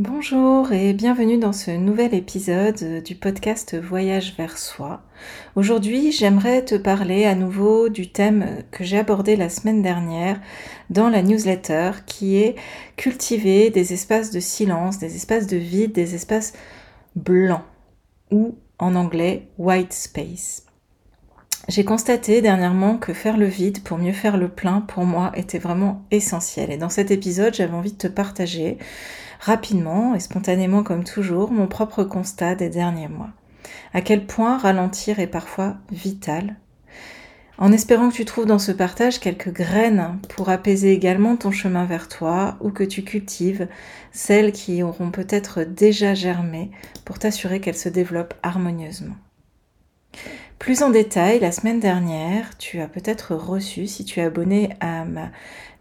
Bonjour et bienvenue dans ce nouvel épisode du podcast Voyage vers soi. Aujourd'hui, j'aimerais te parler à nouveau du thème que j'ai abordé la semaine dernière dans la newsletter qui est cultiver des espaces de silence, des espaces de vide, des espaces blancs ou en anglais white space. J'ai constaté dernièrement que faire le vide pour mieux faire le plein pour moi était vraiment essentiel et dans cet épisode j'avais envie de te partager rapidement et spontanément comme toujours mon propre constat des derniers mois. À quel point ralentir est parfois vital. En espérant que tu trouves dans ce partage quelques graines pour apaiser également ton chemin vers toi ou que tu cultives celles qui auront peut-être déjà germé pour t'assurer qu'elles se développent harmonieusement. Plus en détail, la semaine dernière, tu as peut-être reçu, si tu es abonné à ma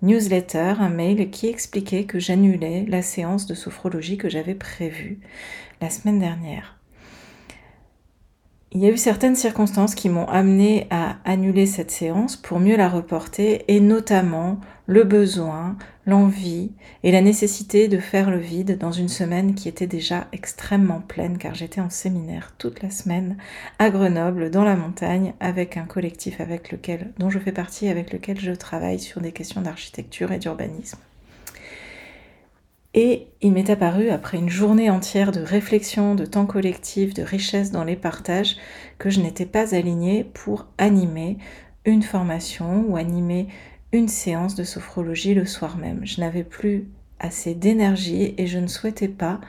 newsletter, un mail qui expliquait que j'annulais la séance de sophrologie que j'avais prévue la semaine dernière. Il y a eu certaines circonstances qui m'ont amené à annuler cette séance pour mieux la reporter et notamment le besoin, l'envie et la nécessité de faire le vide dans une semaine qui était déjà extrêmement pleine car j'étais en séminaire toute la semaine à Grenoble dans la montagne avec un collectif avec lequel dont je fais partie avec lequel je travaille sur des questions d'architecture et d'urbanisme. Et il m'est apparu, après une journée entière de réflexion, de temps collectif, de richesse dans les partages, que je n'étais pas alignée pour animer une formation ou animer une séance de sophrologie le soir même. Je n'avais plus assez d'énergie et je ne souhaitais pas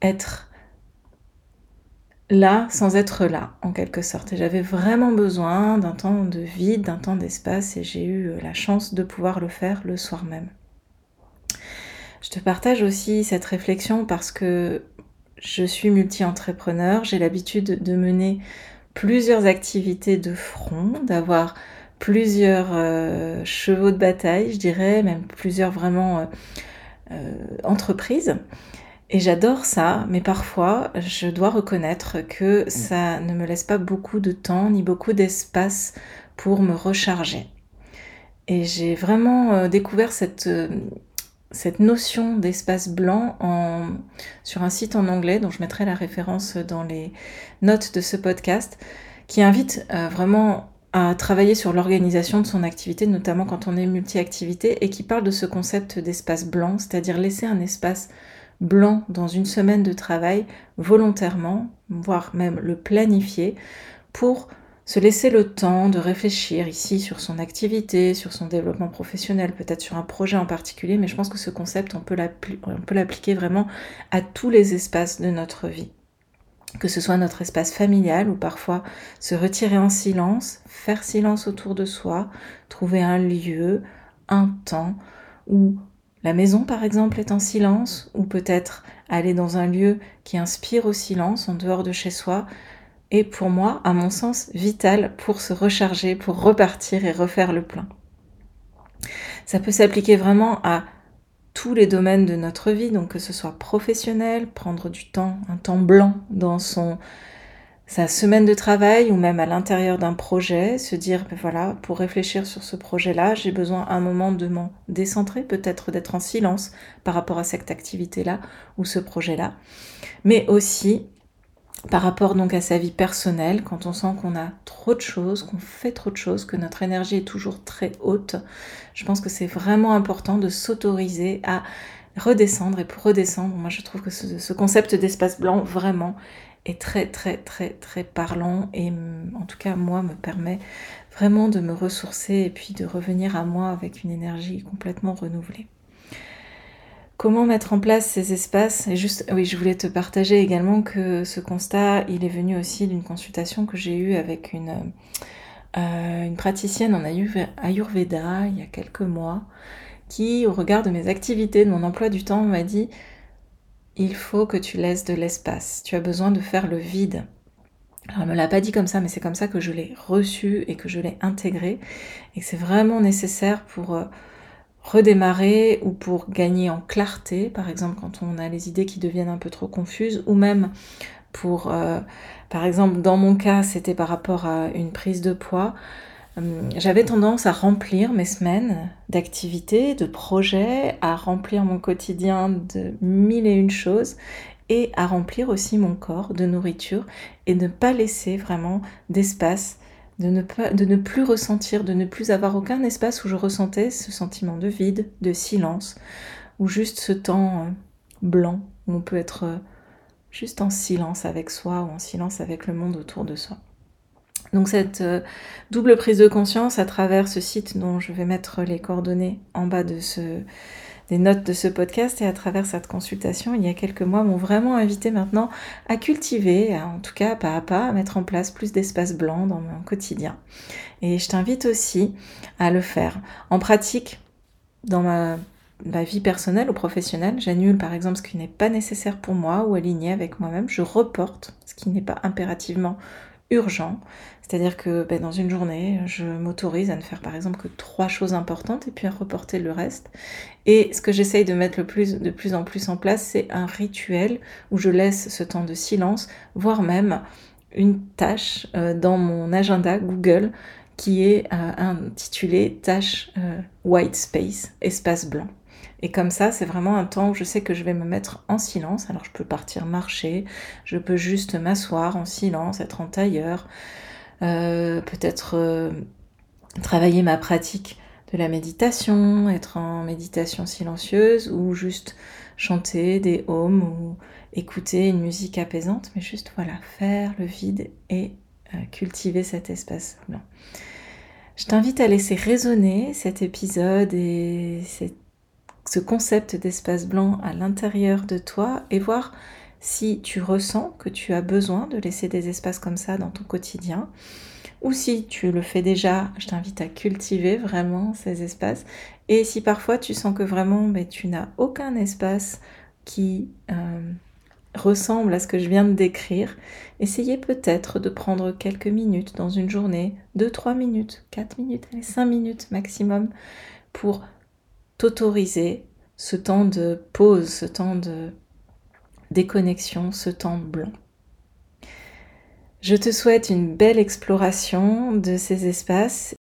être là sans être là, en quelque sorte. Et j'avais vraiment besoin d'un temps de vide, d'un temps d'espace, et j'ai eu la chance de pouvoir le faire le soir même. Je te partage aussi cette réflexion parce que je suis multi-entrepreneur, j'ai l'habitude de mener plusieurs activités de front, d'avoir plusieurs euh, chevaux de bataille, je dirais, même plusieurs vraiment euh, euh, entreprises. Et j'adore ça, mais parfois je dois reconnaître que ça ne me laisse pas beaucoup de temps ni beaucoup d'espace pour me recharger. Et j'ai vraiment découvert cette, cette notion d'espace blanc sur un site en anglais dont je mettrai la référence dans les notes de ce podcast, qui invite vraiment à travailler sur l'organisation de son activité, notamment quand on est multi-activité, et qui parle de ce concept d'espace blanc, c'est-à-dire laisser un espace blanc dans une semaine de travail volontairement, voire même le planifier, pour se laisser le temps de réfléchir ici sur son activité, sur son développement professionnel, peut-être sur un projet en particulier, mais je pense que ce concept, on peut l'appliquer vraiment à tous les espaces de notre vie. Que ce soit notre espace familial ou parfois se retirer en silence, faire silence autour de soi, trouver un lieu, un temps où la maison par exemple est en silence ou peut-être aller dans un lieu qui inspire au silence en dehors de chez soi est pour moi, à mon sens, vital pour se recharger, pour repartir et refaire le plein. Ça peut s'appliquer vraiment à tous les domaines de notre vie, donc que ce soit professionnel, prendre du temps, un temps blanc dans son sa semaine de travail ou même à l'intérieur d'un projet, se dire ben voilà, pour réfléchir sur ce projet-là, j'ai besoin un moment de m'en décentrer, peut-être d'être en silence par rapport à cette activité-là ou ce projet-là, mais aussi par rapport donc à sa vie personnelle, quand on sent qu'on a trop de choses, qu'on fait trop de choses, que notre énergie est toujours très haute, je pense que c'est vraiment important de s'autoriser à redescendre. Et pour redescendre, moi je trouve que ce, concept d'espace blanc vraiment est très très très très parlant et en tout cas moi me permet vraiment de me ressourcer et puis de revenir à moi avec une énergie complètement renouvelée. Comment mettre en place ces espaces Et juste, oui, je voulais te partager également que ce constat, il est venu aussi d'une consultation que j'ai eue avec une, euh, praticienne en Ayurveda il y a quelques mois, qui, au regard de mes activités, de mon emploi du temps, m'a dit il faut que tu laisses de l'espace. Tu as besoin de faire le vide. Alors, elle me l'a pas dit comme ça, mais c'est comme ça que je l'ai reçu et que je l'ai intégré, et que c'est vraiment nécessaire pour euh, redémarrer ou pour gagner en clarté, par exemple quand on a les idées qui deviennent un peu trop confuses, ou même pour, euh, par exemple dans mon cas, c'était par rapport à une prise de poids. hum, j'avais tendance à remplir mes semaines d'activités, de projets, à remplir mon quotidien de mille et une choses et à remplir aussi mon corps de nourriture et ne pas laisser vraiment d'espace, de ne, plus ressentir, de ne plus avoir aucun espace où je ressentais ce sentiment de vide, de silence, ou juste ce temps euh, blanc où on peut être euh, juste en silence avec soi ou en silence avec le monde autour de soi. Donc cette euh, double prise de conscience à travers ce site dont je vais mettre les coordonnées en bas de ce, des notes de ce podcast et à travers cette consultation il y a quelques mois m'ont vraiment invité maintenant à cultiver, en tout cas pas à pas, à mettre en place plus d'espace blanc dans mon quotidien. Et je t'invite aussi à le faire. En pratique, dans ma vie personnelle ou professionnelle, j'annule par exemple ce qui n'est pas nécessaire pour moi ou aligné avec moi-même, je reporte ce qui n'est pas impérativement urgent. C'est-à-dire que ben, dans une journée, je m'autorise à ne faire par exemple que trois choses importantes et puis à reporter le reste. Et ce que j'essaye de mettre de plus en plus en place, c'est un rituel où je laisse ce temps de silence, voire même une tâche euh, dans mon agenda Google qui est euh, intitulée tâche euh, white space, espace blanc. Et comme ça, c'est vraiment un temps où je sais que je vais me mettre en silence. Alors je peux partir marcher, je peux juste m'asseoir en silence, être en tailleur, euh, peut-être euh, travailler ma pratique de la méditation, être en méditation silencieuse ou juste chanter des hymnes ou écouter une musique apaisante, mais juste voilà, faire le vide et euh, cultiver cet espace. Je t'invite à laisser résonner cet épisode et cette ce concept d'espace blanc à l'intérieur de toi et voir si tu ressens que tu as besoin de laisser des espaces comme ça dans ton quotidien. Ou si tu le fais déjà, je t'invite à cultiver vraiment ces espaces. Et si parfois tu sens que vraiment mais tu n'as aucun espace qui euh, ressemble à ce que je viens de décrire, essayez peut-être de prendre quelques minutes dans une journée, 2-3 minutes, 4 minutes, 5 minutes maximum, pour t'autoriser ce temps de pause, ce temps de déconnexion, ce temps blanc. Je te souhaite une belle exploration de ces espaces